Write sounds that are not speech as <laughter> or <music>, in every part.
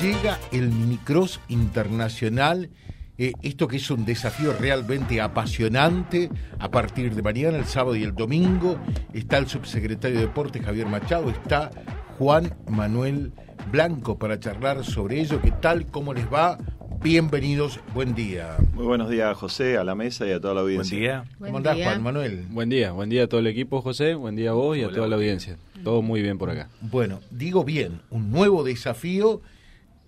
Llega el Minicross Internacional, eh, esto que es un desafío realmente apasionante. A partir de mañana, el sábado y el domingo, está el subsecretario de Deportes Javier Machado, está Juan Manuel Blanco para charlar sobre ello. ¿Qué tal? ¿Cómo les va? Bienvenidos, buen día. Muy buenos días, José, a la mesa y a toda la audiencia. Buen día. ¿Cómo andás, Juan Manuel? Buen día, buen día a todo el equipo, José, buen día a vos y a toda la audiencia. Todo muy bien por acá. Bueno, digo bien, un nuevo desafío,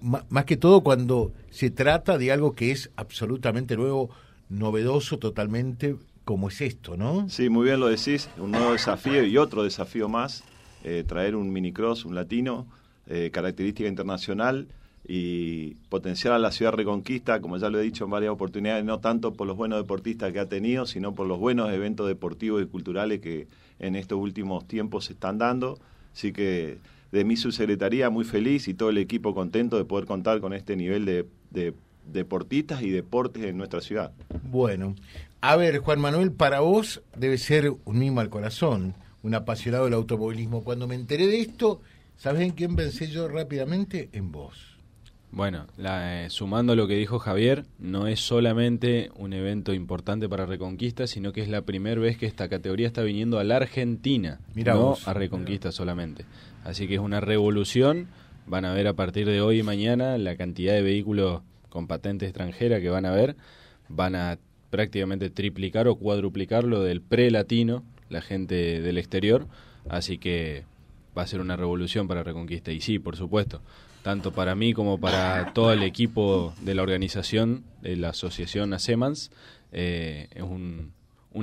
más que todo cuando se trata de algo que es absolutamente nuevo, novedoso totalmente, como es esto, ¿no? Sí, muy bien lo decís, un nuevo desafío y otro desafío más, eh, traer un minicross, un latino, eh, característica internacional y potenciar a la ciudad Reconquista, como ya lo he dicho en varias oportunidades, no tanto por los buenos deportistas que ha tenido, sino por los buenos eventos deportivos y culturales que en estos últimos tiempos se están dando. Así que de mi subsecretaría muy feliz y todo el equipo contento de poder contar con este nivel de, de deportistas y deportes en nuestra ciudad. Bueno, a ver, Juan Manuel, para vos debe ser un mimo al corazón, un apasionado del automovilismo. Cuando me enteré de esto, ¿sabes en quién pensé yo rápidamente? En vos. Bueno, eh, sumando lo que dijo Javier, no es solamente un evento importante para Reconquista, sino que es la primera vez que esta categoría está viniendo a la Argentina, no a Reconquista solamente. Así que es una revolución. Van a ver a partir de hoy y mañana la cantidad de vehículos con patente extranjera que van a ver. Van a prácticamente triplicar o cuadruplicar lo del pre-latino, la gente del exterior. Así que va a ser una revolución para Reconquista. Y sí, por supuesto, tanto para mí como para todo el equipo de la organización de la asociación ASEMANS, eh, es un,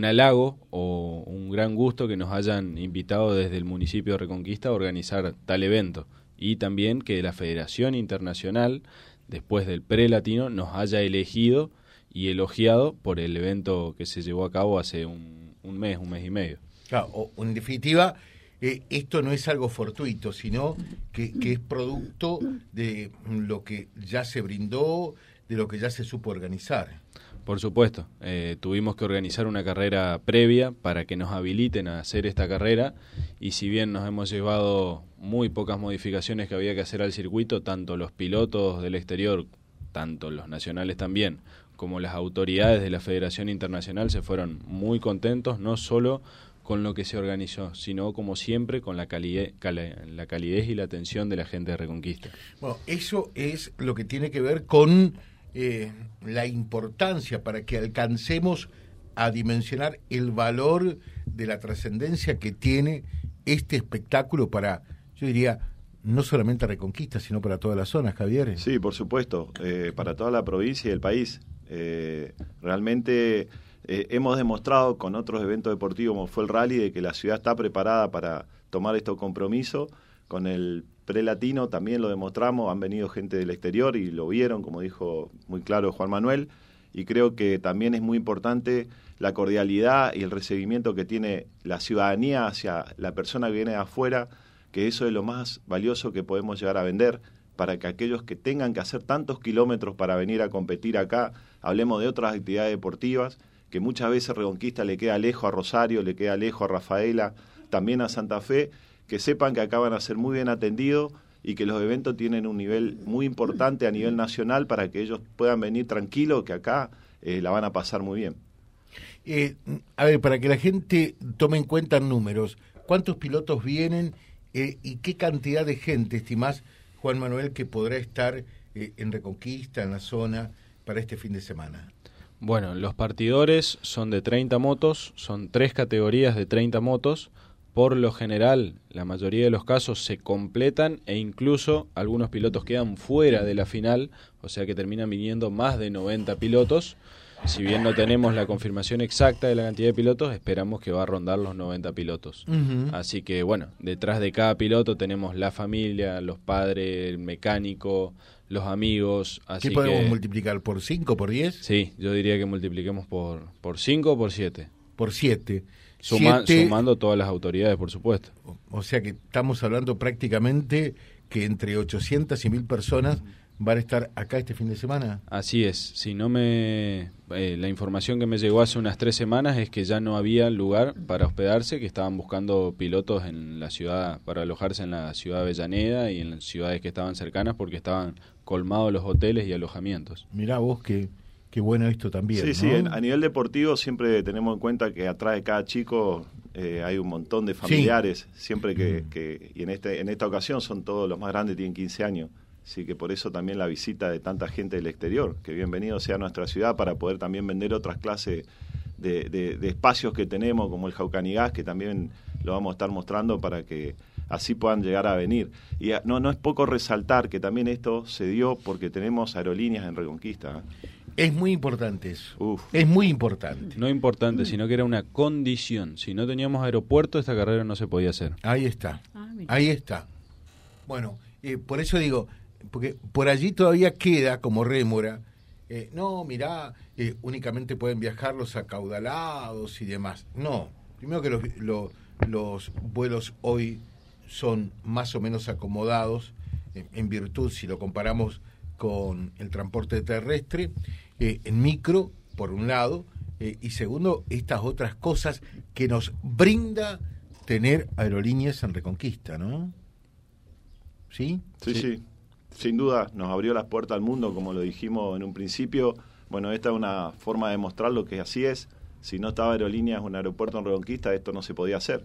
halago o un gran gusto que nos hayan invitado desde el municipio de Reconquista a organizar tal evento y también que la Federación Internacional, después del pre-latino, nos haya elegido y elogiado por el evento que se llevó a cabo hace un, un mes, un mes y medio. Claro, en definitiva, esto no es algo fortuito, sino que, es producto de lo que ya se brindó, de lo que ya se supo organizar. Por supuesto, eh, tuvimos que organizar una carrera previa para que nos habiliten a hacer esta carrera y si bien nos hemos llevado muy pocas modificaciones que había que hacer al circuito, tanto los pilotos del exterior, tanto los nacionales también, como las autoridades de la Federación Internacional se fueron muy contentos, no solo con lo que se organizó, sino como siempre con la, calidez, la calidez y la atención de la gente de Reconquista. Bueno, eso es lo que tiene que ver con eh, la importancia para que alcancemos a dimensionar el valor de la trascendencia que tiene este espectáculo para, yo diría, no solamente Reconquista, sino para todas las zonas, Javier. Sí, por supuesto, eh, para toda la provincia y el país. Eh, realmente eh, hemos demostrado con otros eventos deportivos como fue el rally de que la ciudad está preparada para tomar estos compromisos. Con el pre-latino también lo demostramos, han venido gente del exterior y lo vieron, como dijo muy claro Juan Manuel, y creo que también es muy importante la cordialidad y el recibimiento que tiene la ciudadanía hacia la persona que viene de afuera, que eso es lo más valioso que podemos llegar a vender para que aquellos que tengan que hacer tantos kilómetros para venir a competir acá, hablemos de otras actividades deportivas, que muchas veces Reconquista le queda lejos a Rosario, le queda lejos a Rafaela, también a Santa Fe, que sepan que acá van a ser muy bien atendidos y que los eventos tienen un nivel muy importante a nivel nacional para que ellos puedan venir tranquilos, que acá eh, la van a pasar muy bien. Eh, a ver, para que la gente tome en cuenta números, ¿cuántos pilotos vienen eh, y qué cantidad de gente estimás, Juan Manuel, que podrá estar en Reconquista, en la zona, para este fin de semana? Bueno, los partidores son de 30 motos, son tres categorías de 30 motos. Por lo general, la mayoría de los casos se completan e incluso algunos pilotos quedan fuera de la final, o sea que terminan viniendo más de 90 pilotos. Si bien no tenemos la confirmación exacta de la cantidad de pilotos, esperamos que va a rondar los 90 pilotos. Así que bueno, detrás de cada piloto tenemos la familia, los padres, el mecánico, los amigos. Así ¿Qué podemos multiplicar? ¿Por 5, por 10? Sí, yo diría que multipliquemos por 5 o por 7. Por 7. sumando todas las autoridades, por supuesto. O sea que estamos hablando prácticamente que entre 800 y 1000 personas van a estar acá este fin de semana. Así es, si no me... Eh, la información que me llegó hace unas tres semanas es que ya no había lugar para hospedarse, que estaban buscando pilotos en la ciudad, para alojarse en la ciudad de Avellaneda y en las ciudades que estaban cercanas porque estaban colmados los hoteles y alojamientos. Mirá vos que... Qué bueno esto también. Sí, sí, a nivel deportivo siempre tenemos en cuenta que atrás de cada chico eh, hay un montón de familiares, siempre que, que, y en, este, en esta ocasión son todos los más grandes, tienen 15 años. Así que por eso también la visita de tanta gente del exterior, que bienvenido sea a nuestra ciudad para poder también vender otras clases de, de, espacios que tenemos, como el Jaucanigás, que también lo vamos a estar mostrando para que así puedan llegar a venir. Y no, no es poco resaltar que también esto se dio porque tenemos aerolíneas en Reconquista. ¿eh? Es muy importante eso. Es muy importante. No importante, sino que era una condición. Si no teníamos aeropuerto, esta carrera no se podía hacer. Ahí está. Ah, Ahí está. Bueno, eh, por eso digo, porque por allí todavía queda como rémora. Eh, no, mirá, eh, únicamente pueden viajar los acaudalados y demás. No, primero que los, los vuelos hoy son más o menos acomodados en virtud, si lo comparamos con el transporte terrestre, eh, en micro, por un lado, eh, y segundo, estas otras cosas que nos brinda tener aerolíneas en Reconquista, ¿no? Sí, sí. Sin duda, nos abrió las puertas al mundo, como lo dijimos en un principio. Bueno, esta es una forma de mostrar lo que así es. Si no estaba aerolíneas, un aeropuerto en Reconquista, esto no se podía hacer.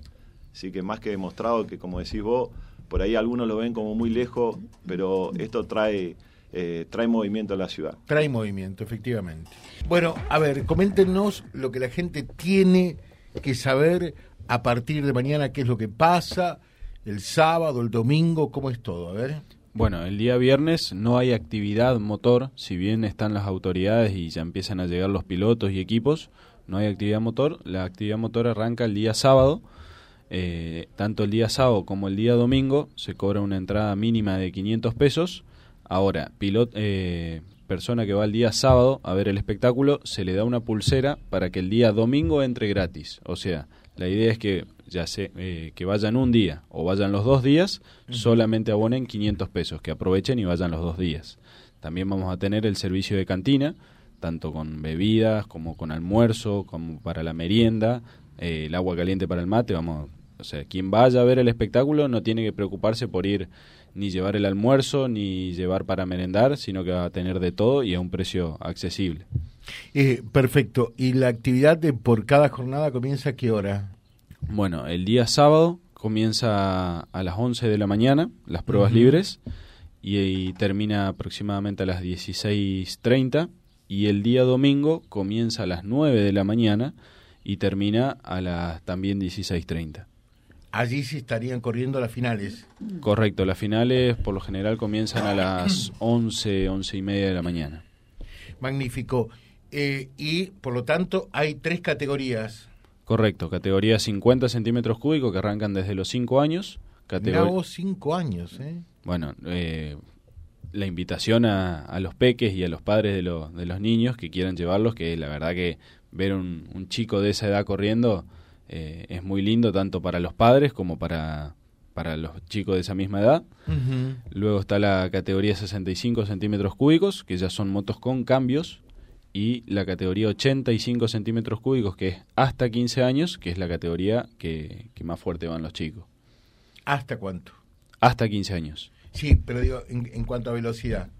Así que más que demostrado que, como decís vos, por ahí algunos lo ven como muy lejos, pero esto trae eh, trae movimiento a la ciudad. Trae movimiento, efectivamente. Bueno, a ver, coméntenos lo que la gente tiene que saber a partir de mañana, qué es lo que pasa, el sábado, el domingo, cómo es todo, a ver. Bueno, el día viernes no hay actividad motor, si bien están las autoridades y ya empiezan a llegar los pilotos y equipos, no hay actividad motor. La actividad motor arranca el día sábado. Eh, tanto el día sábado como el día domingo se cobra una entrada mínima de 500 pesos Ahora, pilot, eh, persona que va el día sábado a ver el espectáculo, se le da una pulsera para que el día domingo entre gratis. O sea, la idea es que ya sé, eh, que vayan un día o vayan los dos días, solamente abonen 500 pesos, que aprovechen y vayan los dos días. También vamos a tener el servicio de cantina, tanto con bebidas como con almuerzo, como para la merienda, eh, el agua caliente para el mate, vamos, o sea, quien vaya a ver el espectáculo no tiene que preocuparse por ir ni llevar el almuerzo, ni llevar para merendar, sino que va a tener de todo y a un precio accesible. Eh, perfecto. ¿Y la actividad de por cada jornada comienza a qué hora? Bueno, el día sábado comienza a las 11 de la mañana, las pruebas libres, y, termina aproximadamente a las 16.30, y el día domingo comienza a las 9 de la mañana y termina a las también 16.30 allí sí estarían corriendo las finales. Correcto, las finales por lo general comienzan a las 11, 11 y media de la mañana. Magnífico. Eh, y por lo tanto hay tres categorías. Correcto, categoría 50 centímetros cúbicos que arrancan desde los 5 años. Categoría... 5 años, ¿eh? Bueno, eh, la invitación a, los peques y a los padres de, de los niños que quieran llevarlos, que la verdad que ver un, un chico de esa edad corriendo eh, es muy lindo tanto para los padres como para, para los chicos de esa misma edad. Luego está la categoría 65 centímetros cúbicos, que ya son motos con cambios. Y la categoría 85 centímetros cúbicos, que es hasta 15 años, que es la categoría que, que más fuerte van los chicos. ¿Hasta cuánto? Hasta 15 años. Sí, pero digo, en cuanto a velocidad.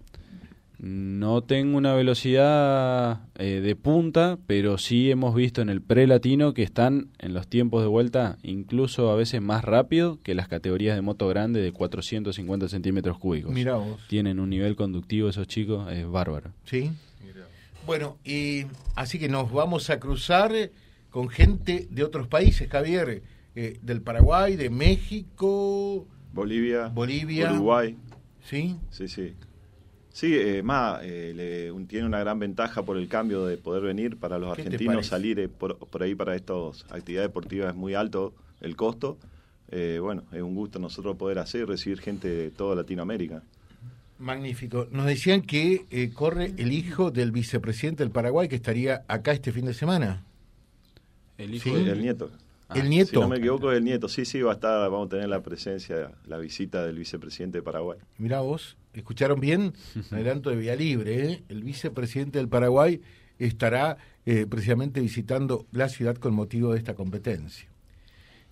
No tengo una velocidad eh, de punta, pero sí hemos visto en el pre-latino que están en los tiempos de vuelta incluso a veces más rápido que las categorías de moto grande de 450 centímetros cúbicos. Mira vos. Tienen un nivel conductivo esos chicos, es bárbaro. Sí. Bueno, y así que nos vamos a cruzar con gente de otros países, Javier, eh, del Paraguay, de México, Bolivia, Bolivia, Uruguay. Sí. Sí, sí. Sí, eh, más, eh, tiene una gran ventaja por el cambio de poder venir para los argentinos, salir eh, por, ahí para estas actividades deportivas es muy alto el costo. Eh, bueno, es un gusto nosotros poder hacer y recibir gente de toda Latinoamérica. Magnífico. Nos decían que corre el hijo del vicepresidente del Paraguay que estaría acá este fin de semana. El hijo del nieto. el nieto. Si no me equivoco, el nieto. Sí, sí, va a estar, vamos a tener la presencia, la visita del vicepresidente de Paraguay. Mirá vos, ¿Escucharon bien? <laughs> Adelanto de Vía Libre. ¿eh? El vicepresidente del Paraguay estará eh, precisamente visitando la ciudad con motivo de esta competencia.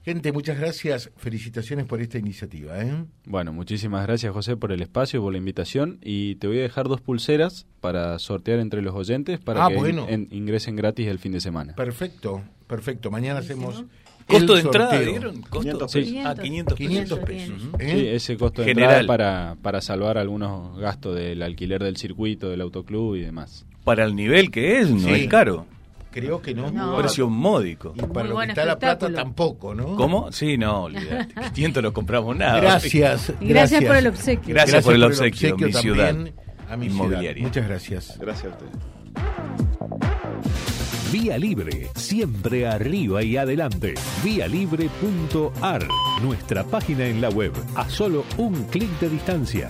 Gente, muchas gracias, felicitaciones por esta iniciativa. ¿eh? Bueno, muchísimas gracias José por el espacio, por la invitación y te voy a dejar dos pulseras para sortear entre los oyentes para ah, que ingresen gratis el fin de semana. Perfecto, perfecto. Mañana hacemos... ¿Costo de entrada dieron? ¿Costo? Sí. Ah, 500 pesos. pesos. ¿eh? Sí, ese costo de entrada para, para salvar algunos gastos del alquiler del circuito, del autoclub y demás. Para el nivel que es, no es caro. Creo que no. no. Precio módico. Y para lo que está la plata tampoco, ¿no? ¿Cómo? Sí, no, olvídate. <laughs> 500 no compramos nada. Gracias. Gracias, por el obsequio. Gracias, por el obsequio, mi ciudad. A mi inmobiliaria. Muchas gracias. Gracias a ustedes. Vía Libre, siempre arriba y adelante. Vialibre.ar, nuestra página en la web, a solo un clic de distancia